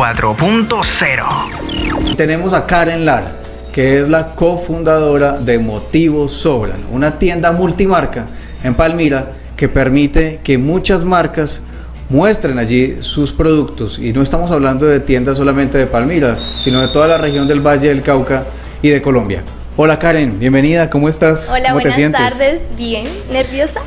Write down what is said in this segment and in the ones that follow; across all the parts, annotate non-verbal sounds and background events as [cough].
Emprendedores 4.0. Tenemos a Karen Lara, que es la cofundadora de Motivos Sobran, una tienda multimarca en Palmira que permite que muchas marcas muestren allí sus productos. Y no estamos hablando de tiendas solamente de Palmira, sino de toda la región del Valle del Cauca y de Colombia. Hola Karen, bienvenida, ¿cómo estás? Hola, ¿Cómo buenas te sientes? tardes. Bien, nerviosa.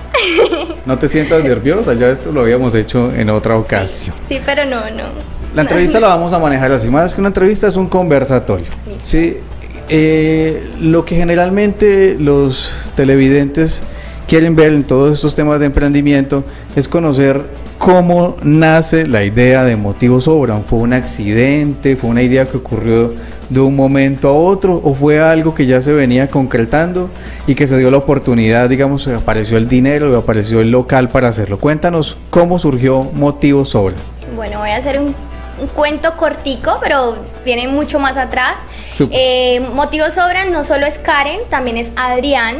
No te sientas [laughs] nerviosa, ya esto lo habíamos hecho en otra ocasión. Sí, pero no, no. La entrevista la vamos a manejar así, más que una entrevista es un conversatorio. Sí, Eh, lo que generalmente los televidentes quieren ver en todos estos temas de emprendimiento es conocer cómo nace la idea de Motivos Sobran. ¿Fue un accidente? ¿Fue una idea que ocurrió de un momento a otro? ¿O fue algo que ya se venía concretando y que se dio la oportunidad, digamos, apareció el dinero, apareció el local para hacerlo? Cuéntanos cómo surgió Motivos Sobran. Bueno, voy a hacer un, un cuento cortico, pero viene mucho más atrás. Eh, motivos sobran, no solo es Karen, también es Adrián,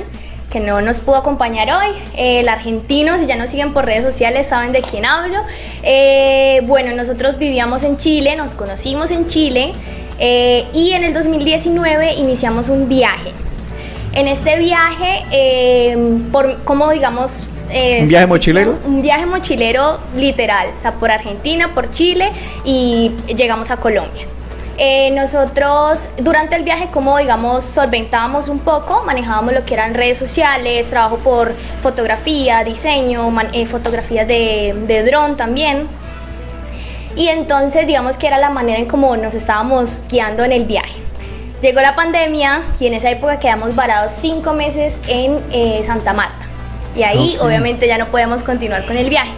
que no nos pudo acompañar hoy. Eh, el argentino, si ya nos siguen por redes sociales, saben de quién hablo. Eh, bueno, nosotros vivíamos en Chile, nos conocimos en Chile y en el 2019 iniciamos un viaje. En este viaje, por como digamos... eh, ¿Un viaje mochilero? Un viaje mochilero literal, o sea, por Argentina, por Chile y llegamos a Colombia. Eh, nosotros durante el viaje, como digamos, solventábamos un poco, manejábamos lo que eran redes sociales, trabajo por fotografía, diseño, eh, fotografías de, de dron también. Y entonces, digamos que era la manera en cómo nos estábamos guiando en el viaje. Llegó la pandemia y en esa época quedamos varados cinco meses en eh, Santa Marta. Y ahí, obviamente, ya no podemos continuar con el viaje.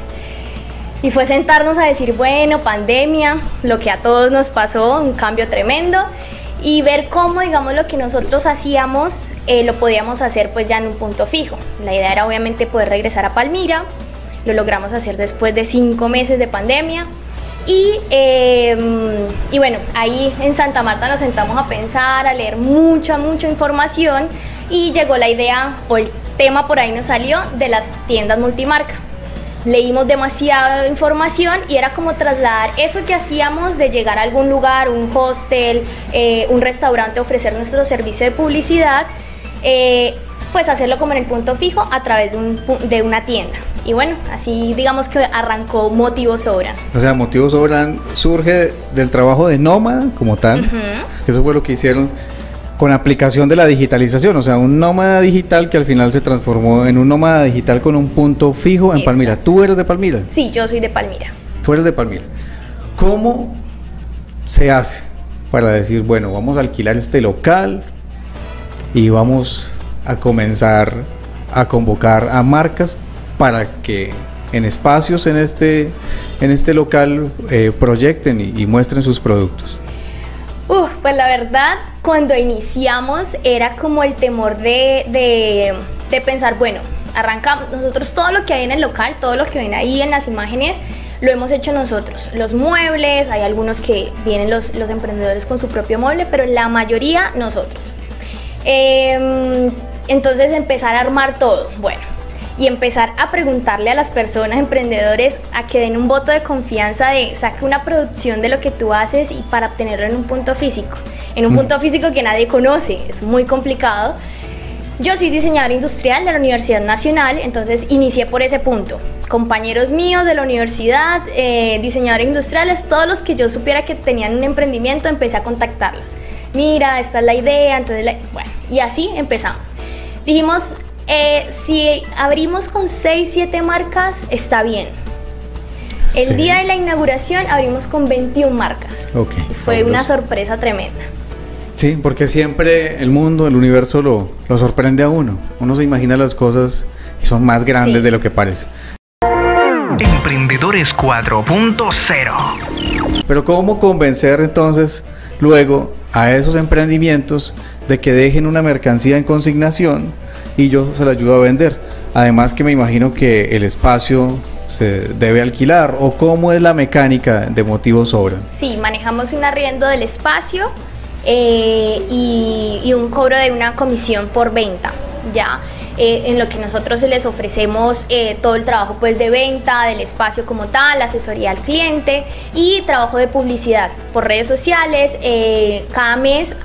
Y fue sentarnos a decir, bueno, pandemia, lo que a todos nos pasó, un cambio tremendo, y ver cómo, digamos, lo que nosotros hacíamos eh, lo podíamos hacer pues ya en un punto fijo. La idea era obviamente poder regresar a Palmira, lo logramos hacer después de cinco meses de pandemia. Y, eh, y bueno, ahí en Santa Marta nos sentamos a pensar, a leer mucha, mucha información y llegó la idea o el tema por ahí nos salió de las tiendas multimarca leímos demasiada información y era como trasladar eso que hacíamos de llegar a algún lugar, un hostel, eh, un restaurante, ofrecer nuestro servicio de publicidad, eh, pues hacerlo como en el punto fijo a través de, un de una tienda. Y bueno, así digamos que arrancó Motivo Sobra. O sea, Motivos Sobran surge del trabajo de Nómada como tal, que eso fue lo que hicieron con aplicación de la digitalización, o sea, un nómada digital que al final se transformó en un nómada digital con un punto fijo en Exacto. Palmira. Tú eres de Palmira, Sí, yo soy de Palmira. tú eres de Palmira. ¿Cómo se hace para decir, bueno, vamos a alquilar este local y vamos a comenzar a convocar a marcas para que en espacios en este, en este local eh, proyecten y, y muestren sus productos? Pues la verdad, cuando iniciamos era como el temor de, de, de pensar, bueno, arrancamos, nosotros todo lo que hay en el local, todo lo que ven ahí en las imágenes, lo hemos hecho nosotros. Los muebles, hay algunos que vienen los, los emprendedores con su propio mueble, pero la mayoría nosotros. Em, entonces empezar a armar todo, bueno, y empezar a preguntarle a las personas, emprendedores, a que den un voto de confianza de saque una producción de lo que tú haces y para obtenerlo en un punto físico, en un Mm. punto físico que nadie conoce, es muy complicado. Yo soy diseñadora industrial de la Universidad Nacional, entonces inicié por ese punto. Compañeros míos de la universidad, eh, diseñadores industriales, todos los que yo supiera que tenían un emprendimiento, empecé a contactarlos. Mira, esta es la idea, entonces, la- bueno, y así empezamos. Dijimos, eh, si abrimos con 6, 7 marcas, está bien. El Sí. día de la inauguración abrimos con 21 marcas. Ok. Y fue una sorpresa tremenda. Sí, porque siempre el mundo, el universo lo, lo sorprende a uno. Uno se imagina las cosas y son más grandes Sí. de lo que parece. Emprendedores 4.0. Pero ¿cómo convencer entonces luego a esos emprendimientos de que dejen una mercancía en consignación y yo se la ayudo a vender? Además que me imagino que el espacio se debe alquilar o cómo es la mecánica de motivos sobran. Sí, manejamos un arriendo del espacio eh, y, y un cobro de una comisión por venta. Ya. eh, en lo que nosotros les ofrecemos eh, todo el trabajo pues de venta del espacio como tal, asesoría al cliente y trabajo de publicidad por redes sociales. Eh, cada mes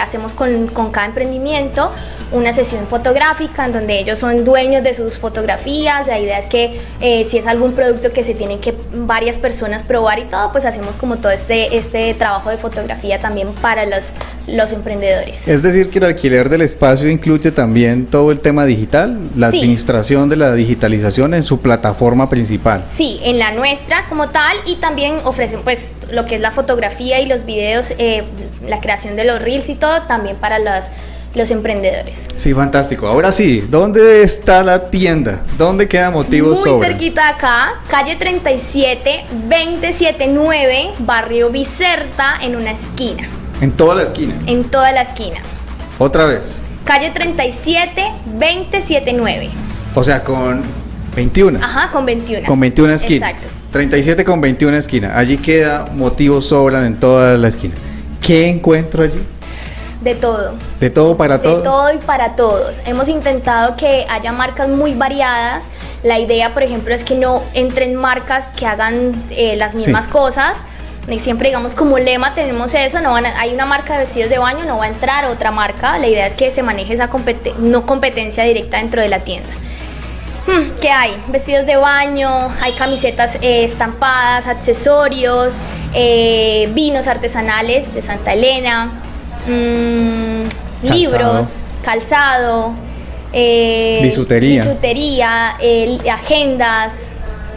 hacemos con, con cada emprendimiento una sesión fotográfica en donde ellos son dueños de sus fotografías. La idea es que eh, si es algún producto que se tienen que varias personas probar y todo, pues hacemos como todo este, este trabajo de fotografía también para los, los emprendedores. Es decir, que el alquiler del espacio incluye también todo el tema digital, la administración de la digitalización en su plataforma principal. Sí, en la nuestra como tal y también ofrecen pues lo que es la fotografía y los videos, eh, la creación de los reels y todo también para las los emprendedores. Sí, fantástico. Ahora sí, ¿dónde está la tienda? ¿Dónde queda Motivos Muy cerquita acá, calle 37, 279, barrio Bicerta, en una esquina. ¿En toda la esquina? En toda la esquina. ¿Otra vez? Calle 37, 279. O sea, con 21. Ajá, con 21. Con 21 esquina. Exacto. 37 con 21 esquina. Allí queda motivos sobran en toda la esquina. ¿Qué encuentro allí? De todo. De todo para todos. De todo y para todos. Hemos intentado que haya marcas muy variadas. La idea, por ejemplo, es que no entren marcas que hagan eh, las mismas cosas. Siempre, digamos, como lema tenemos eso, no van hay una marca de vestidos de baño, no va a entrar otra marca. La idea es que se maneje esa no competencia directa dentro de la tienda. Hmm, ¿Qué hay? Vestidos de baño, hay camisetas eh, estampadas, accesorios, eh, vinos artesanales de Santa Elena, Mm, libros, calzado, eh, bisutería, bisutería agendas,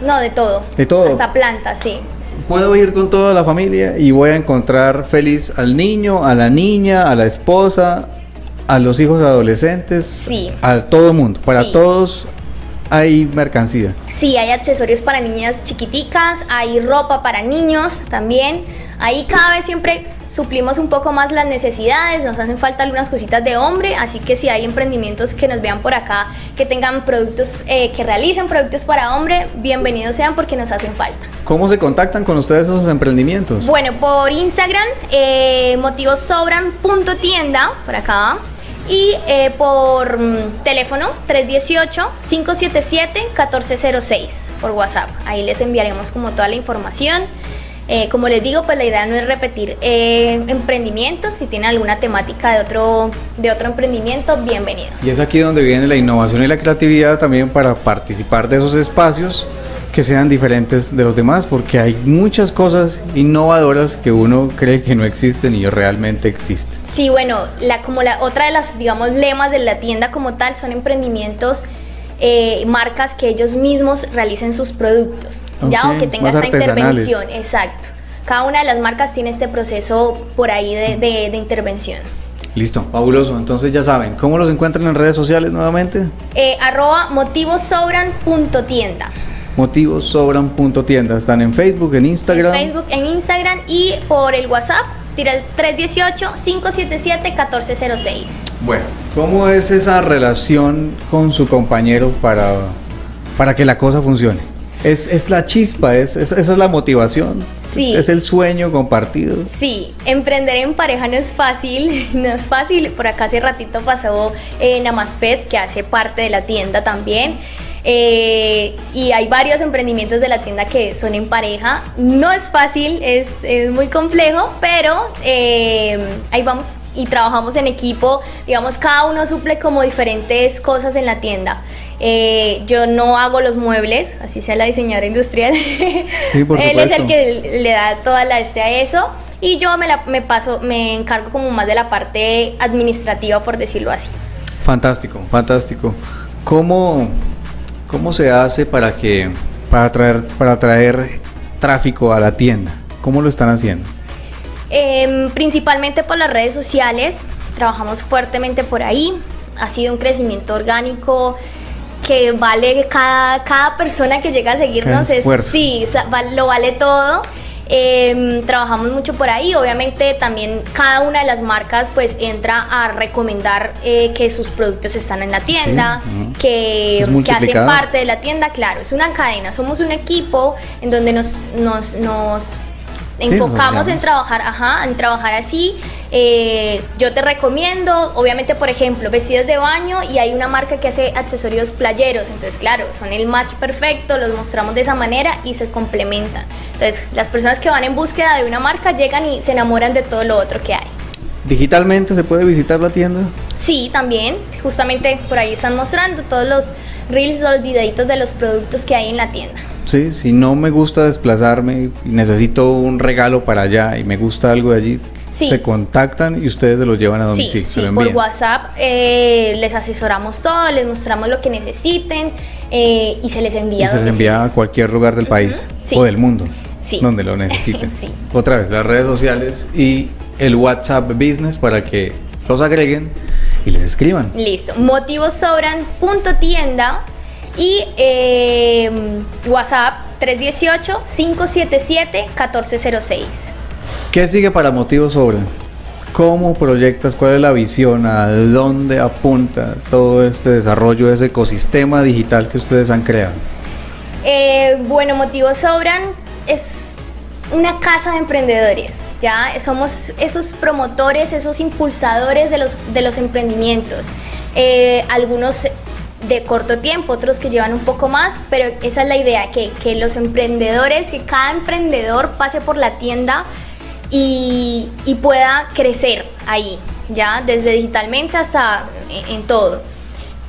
no, de todo. De todo. Hasta plantas, sí. Puedo ir con toda la familia y voy a encontrar feliz al niño, a la niña, a la esposa, a los hijos adolescentes, sí. a todo el mundo. Para todos hay mercancía. Sí, hay accesorios para niñas chiquiticas, hay ropa para niños también. Ahí cada vez siempre suplimos un poco más las necesidades, nos hacen falta algunas cositas de hombre, así que si hay emprendimientos que nos vean por acá, que tengan productos, eh, que realicen productos para hombre, bienvenidos sean porque nos hacen falta. ¿Cómo se contactan con ustedes esos emprendimientos? Bueno, por Instagram, eh, motivossobran.tienda, por acá, y eh, por mm, teléfono 318-577-1406 por WhatsApp. Ahí les enviaremos como toda la información. Eh, como les digo, pues la idea no es repetir eh, emprendimientos. Si tienen alguna temática de otro, de otro emprendimiento, bienvenidos. Y es aquí donde viene la innovación y la creatividad también para participar de esos espacios que sean diferentes de los demás, porque hay muchas cosas innovadoras que uno cree que no existen y realmente existen. Sí, bueno, la, como la otra de las, digamos, lemas de la tienda como tal son emprendimientos eh, marcas que ellos mismos realicen sus productos, ya o que tenga esta intervención, exacto. Cada una de las marcas tiene este proceso por ahí de, intervención. Listo, fabuloso. Entonces ya saben, ¿cómo los encuentran en redes sociales nuevamente? Eh, arroba motivossobran.tienda. Motivossobran.tienda. Están en Facebook, en Instagram. En Facebook, en Instagram y por el WhatsApp Tira el 318-577-1406. Bueno, ¿cómo es esa relación con su compañero para, para que la cosa funcione? Es, es la chispa, es, esa es la motivación. Sí. Es el sueño compartido. Sí, emprender en pareja no es fácil, [laughs] no es fácil. Por acá hace ratito pasó eh, Namaspet, que hace parte de la tienda también. Eh, y hay varios emprendimientos de la tienda que son en pareja. No es fácil, es, muy complejo, pero eh, ahí vamos y trabajamos en equipo. Digamos, cada uno suple como diferentes cosas en la tienda. Eh, yo no hago los muebles, así sea la diseñadora industrial. [laughs] Él es el que le da toda la este a eso. Y yo me, me paso, me encargo como más de la parte administrativa, por decirlo así. Fantástico, fantástico. ¿Cómo, ¿Cómo se hace para que para traer para traer tráfico a la tienda? ¿Cómo lo están haciendo? Em, principalmente por las redes sociales. Trabajamos fuertemente por ahí. Ha sido un crecimiento orgánico que vale cada, cada persona que llega a seguirnos. Es, sí, lo vale todo. Em, trabajamos mucho por ahí, obviamente también cada una de las marcas pues entra a recomendar eh, que sus productos están en la tienda, que, hacen parte de la tienda, claro, es una cadena, somos un equipo en donde nos, nos, enfocamos en trabajar, ajá, en trabajar así. eh, yo te recomiendo, obviamente, por ejemplo, vestidos de baño y hay una marca que hace accesorios playeros. Entonces, claro, son el match perfecto, los mostramos de esa manera y se complementan. Entonces, las personas que van en búsqueda de una marca llegan y se enamoran de todo lo otro que hay. ¿Digitalmente se puede visitar la tienda? Sí, también. Justamente por ahí están mostrando todos los reels o los videitos de los productos que hay en la tienda. Sí, si no me gusta desplazarme y necesito un regalo para allá y me gusta algo de allí, se contactan y ustedes se lo llevan a domicilio. Sí, sí por WhatsApp eh, les asesoramos todo, les mostramos lo que necesiten eh, y se les envía. Y se les envía a cualquier lugar del país o del mundo donde lo [laughs] necesiten. Otra vez, las redes sociales y el WhatsApp Business para que los agreguen y les escriban. Listo. Motivos sobran. Punto tienda y eh, WhatsApp 318-577-1406. ¿Qué sigue para Motivos Sobran? ¿Cómo proyectas? ¿Cuál es la visión? ¿A dónde apunta todo este desarrollo de ese ecosistema digital que ustedes han creado? Eh, bueno, Motivos Sobran es una casa de emprendedores. Ya somos esos promotores, esos impulsadores de los, de los emprendimientos. Eh, algunos de corto tiempo, otros que llevan un poco más, pero esa es la idea, que, que los emprendedores, que cada emprendedor pase por la tienda y, y pueda crecer ahí, ya desde digitalmente hasta en, todo.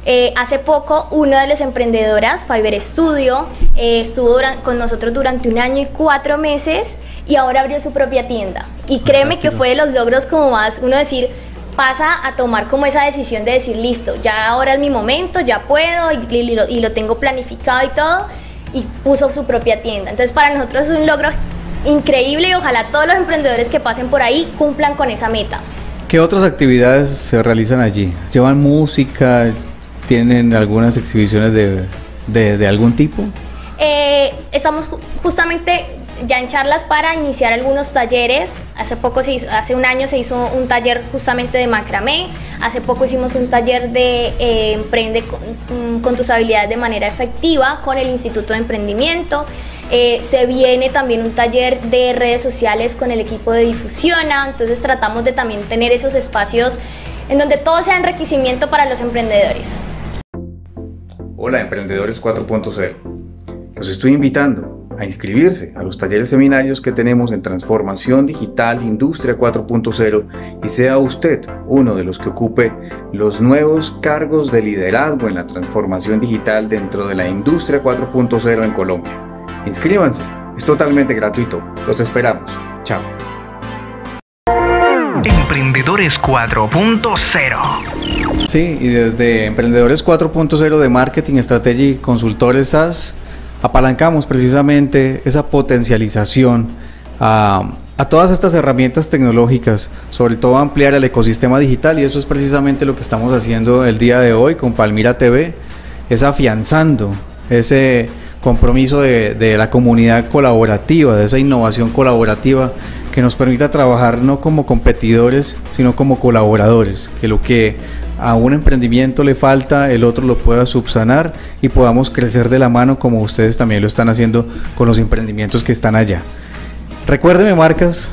Eh, hace poco, una de las emprendedoras, Fiverr Studio, eh, estuvo con nosotros durante un año y cuatro meses y ahora abrió su propia tienda. Y créeme que fue de los logros como más, uno decir, pasa a tomar como esa decisión de decir, listo, ya ahora es mi momento, ya puedo y, lo, tengo planificado y todo, y puso su propia tienda. Entonces para nosotros es un logro increíble y ojalá todos los emprendedores que pasen por ahí cumplan con esa meta. ¿Qué otras actividades se realizan allí? ¿Llevan música? ¿Tienen algunas exhibiciones de, de, algún tipo? Eh, estamos justamente ya en charlas para iniciar algunos talleres. Hace poco se hizo, hace un año se hizo un taller justamente de macramé. Hace poco hicimos un taller de eh, emprende mm, con, tus habilidades de manera efectiva con el Instituto de Emprendimiento. Eh, se viene también un taller de redes sociales con el equipo de Difusiona. Entonces tratamos de también tener esos espacios en donde todo sea enriquecimiento para los emprendedores. Hola, Emprendedores 4.0. Los estoy invitando a inscribirse a los talleres seminarios que tenemos en Transformación Digital Industria 4.0 y sea usted uno de los que ocupe los nuevos cargos de liderazgo en la transformación digital dentro de la Industria 4.0 en Colombia. Inscríbanse, es totalmente gratuito. Los esperamos. Chao. Emprendedores 4.0 Sí, y desde Emprendedores 4.0 de Marketing, Estrategia y Consultores SaaS apalancamos precisamente esa potencialización a, todas estas herramientas tecnológicas, sobre todo ampliar el ecosistema digital y eso es precisamente lo que estamos haciendo el día de hoy con Palmira TV, es afianzando ese compromiso de, de la comunidad colaborativa, de esa innovación colaborativa que nos permita trabajar no como competidores, sino como colaboradores, que lo que a un emprendimiento le falta, el otro lo pueda subsanar y podamos crecer de la mano como ustedes también lo están haciendo con los emprendimientos que están allá. Recuérdeme marcas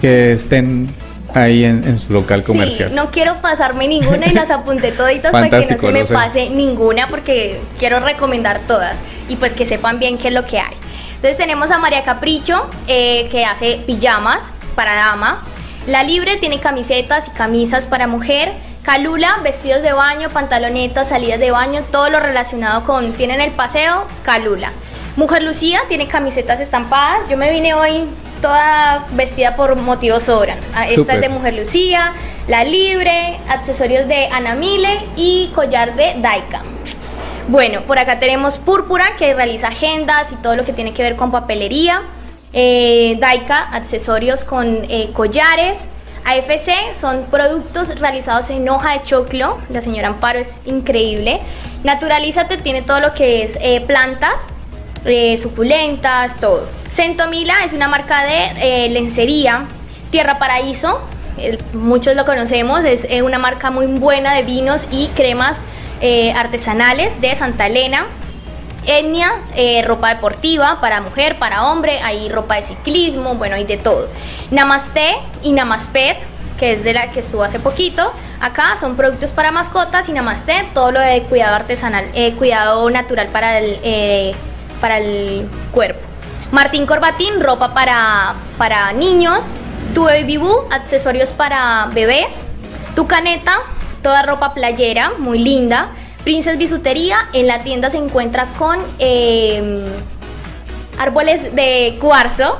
que estén ahí en, su local comercial. no quiero pasarme ninguna y las apunté toditas para que no se me pase ninguna porque quiero recomendar todas y pues que sepan bien qué es lo que hay. Entonces tenemos a María Capricho eh, que hace pijamas para dama. La Libre tiene camisetas y camisas para mujer. Calula, vestidos de baño, pantalonetas, salidas de baño, todo lo relacionado con tienen el paseo, Calula. Mujer Lucía tiene camisetas estampadas. Yo me vine hoy toda vestida por motivos sobran. Ah, esta es de Mujer Lucía, La Libre, accesorios de Anamile y collar de Daika. Bueno, por acá tenemos Púrpura que realiza agendas y todo lo que tiene que ver con papelería. Eh, Daika, accesorios con eh, collares. AFC son productos realizados en hoja de choclo. La señora Amparo es increíble. Naturalízate tiene todo lo que es eh, plantas, eh, suculentas, todo. Centomila es una marca de eh, lencería. Tierra Paraíso, muchos lo conocemos, es una marca muy buena de vinos y cremas artesanales de Santa Elena. Etnia, ropa deportiva para mujer, para hombre, hay ropa de ciclismo, bueno, hay de todo. Namaste y Namaspet que es de la que estuvo hace poquito. Acá son productos para mascotas y Namaste, todo lo de cuidado artesanal, eh, cuidado natural para el, eh, para el cuerpo. Martín Corbatín, ropa para, para niños. Tu Baby Boo, accesorios para bebés. Tu Caneta, toda ropa playera, muy linda. Princess Bisutería, en la tienda se encuentra con em, árboles de cuarzo.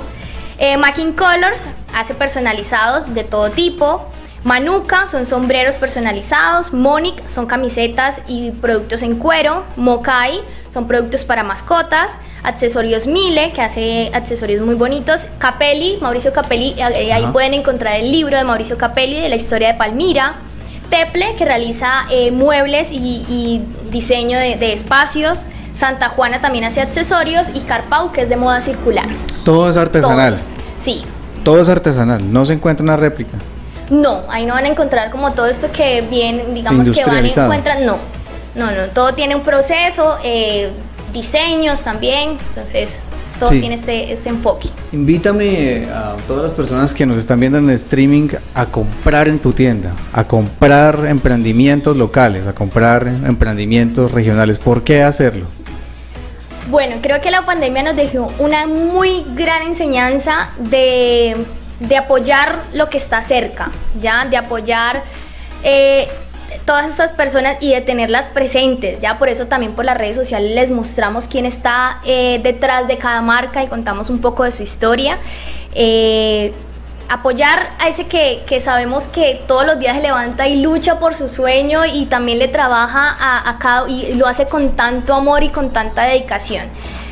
Eh, Macking Colors, hace personalizados de todo tipo. Manuka son sombreros personalizados, Monic son camisetas y productos en cuero, Mokai son productos para mascotas, accesorios Mile que hace accesorios muy bonitos, Capelli, Mauricio Capelli, eh, ahí pueden encontrar el libro de Mauricio Capelli de la historia de Palmira, Teple que realiza eh, muebles y, diseño de, de espacios, Santa Juana también hace accesorios. Y Carpau que es de moda circular. Todo es artesanal. Todos, sí. Todo es artesanal, no se encuentra una réplica. No, ahí no van a encontrar como todo esto que bien, digamos que van a encontrar, no, no, no, todo tiene un proceso, eh, diseños también, entonces todo tiene este, este, enfoque. Invítame a todas las personas que nos están viendo en el streaming a comprar en tu tienda, a comprar emprendimientos locales, a comprar emprendimientos regionales. ¿Por qué hacerlo? Bueno, creo que la pandemia nos dejó una muy gran enseñanza de de apoyar lo que está cerca, ¿ya? De apoyar eh, todas estas personas y de tenerlas presentes, ¿ya? Por eso también por las redes sociales les mostramos quién está eh, detrás de cada marca y contamos un poco de su historia. Eh, apoyar a ese que, sabemos que todos los días se levanta y lucha por su sueño y también le trabaja a, a cada, y lo hace con tanto amor y con tanta dedicación.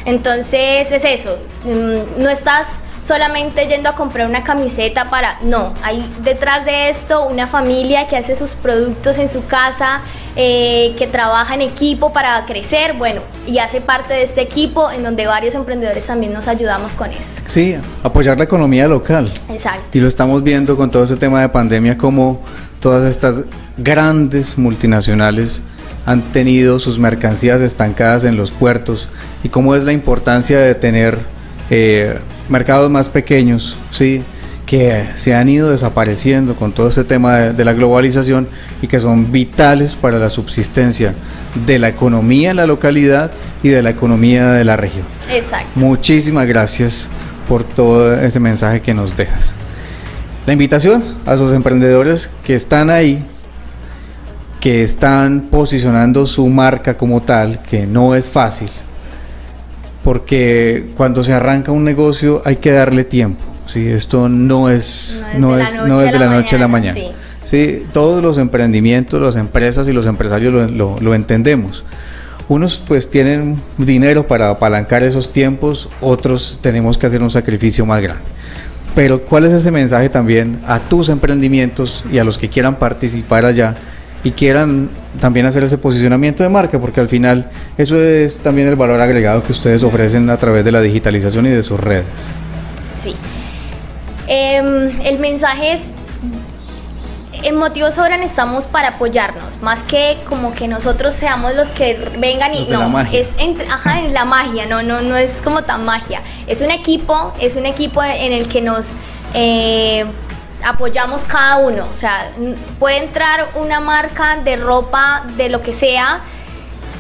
Entonces es eso, mm, no estás solamente yendo a comprar una camiseta para, no, hay detrás de esto una familia que hace sus productos en su casa, eh, que trabaja en equipo para crecer, bueno, y hace parte de este equipo en donde varios emprendedores también nos ayudamos con eso. Sí, apoyar la economía local. Exacto. Y lo estamos viendo con todo ese tema de pandemia, como todas estas grandes multinacionales han tenido sus mercancías estancadas en los puertos y cómo es la importancia de tener eh, mercados más pequeños, ¿sí? que se han ido desapareciendo con todo este tema de, la globalización y que son vitales para la subsistencia de la economía en la localidad y de la economía de la región. Exacto. Muchísimas gracias por todo ese mensaje que nos dejas. La invitación a sus emprendedores que están ahí, que están posicionando su marca como tal, que no es fácil, porque cuando se arranca un negocio hay que darle tiempo. ¿sí? Esto no es, no es, no es de la noche a la mañana. Sí. todos los emprendimientos, las empresas y los empresarios lo, lo, entendemos. Unos pues tienen dinero para apalancar esos tiempos, otros tenemos que hacer un sacrificio más grande. Pero ¿cuál es ese mensaje también a tus emprendimientos y a los que quieran participar allá y quieran también hacer ese posicionamiento de marca, porque al final eso es también el valor agregado que ustedes ofrecen a través de la digitalización y de sus redes. Sí. Em, el mensaje es, en Motivos Sobran estamos para apoyarnos, más que como que nosotros seamos los que vengan y no, es entre, ajá, en la magia, no, no, no es como tan magia. Es un equipo, es un equipo en el que nos eh, apoyamos cada uno. O sea, puede entrar una marca de ropa, de lo que sea,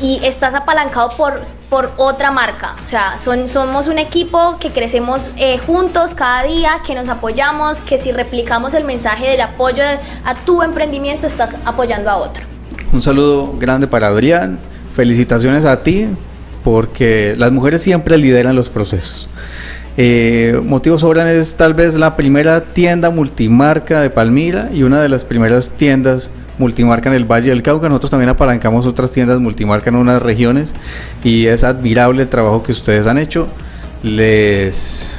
y estás apalancado por, por otra marca. O sea, son, somos un equipo que crecemos eh, juntos cada día, que nos apoyamos, que si replicamos el mensaje del apoyo a tu emprendimiento, estás apoyando a otro. Un saludo grande para Adrián. Felicitaciones a ti, porque las mujeres siempre lideran los procesos. Eh, Motivos Sobran es tal vez la primera tienda multimarca de Palmira y una de las primeras tiendas multimarca en el Valle del Cauca. Nosotros también apalancamos otras tiendas multimarca en unas regiones y es admirable el trabajo que ustedes han hecho. Les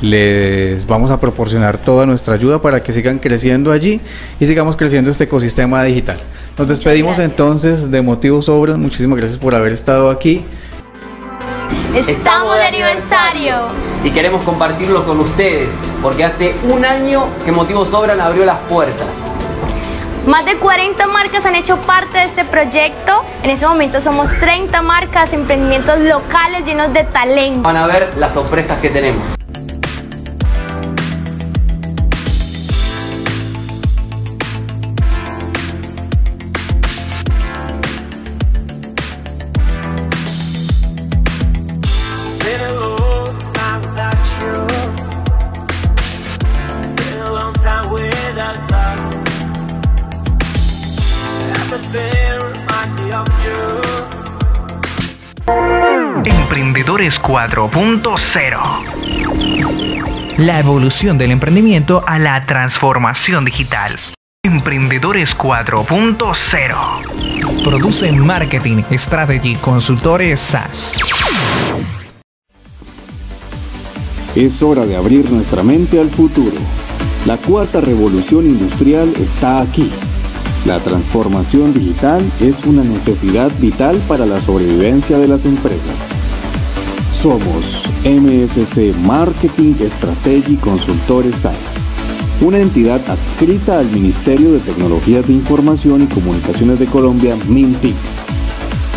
les vamos a proporcionar toda nuestra ayuda para que sigan creciendo allí y sigamos creciendo este ecosistema digital. Nos despedimos entonces de Motivos Sobran. Muchísimas gracias por haber estado aquí. Estamos de aniversario. Y queremos compartirlo con ustedes, porque hace un año que Motivos Sobran abrió las puertas. Más de 40 marcas han hecho parte de este proyecto. En este momento somos 30 marcas, emprendimientos locales llenos de talento. Van a ver las sorpresas que tenemos. Emprendedores 4.0. La evolución del emprendimiento a la transformación digital. Emprendedores 4.0. Produce Marketing Strategy Consultores SAS. Es hora de abrir nuestra mente al futuro. La cuarta revolución industrial está aquí. La transformación digital es una necesidad vital para la sobrevivencia de las empresas. Somos MSC Marketing Strategy Consultores SAS, una entidad adscrita al Ministerio de Tecnologías de Información y Comunicaciones de Colombia, MINTIC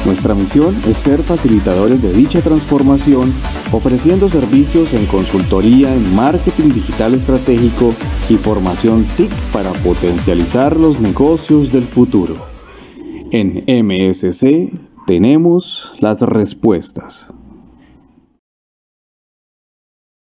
nuestra misión es ser facilitadores de dicha transformación, ofreciendo servicios en consultoría en marketing digital estratégico y formación TIC para potencializar los negocios del futuro. En MSC tenemos las respuestas.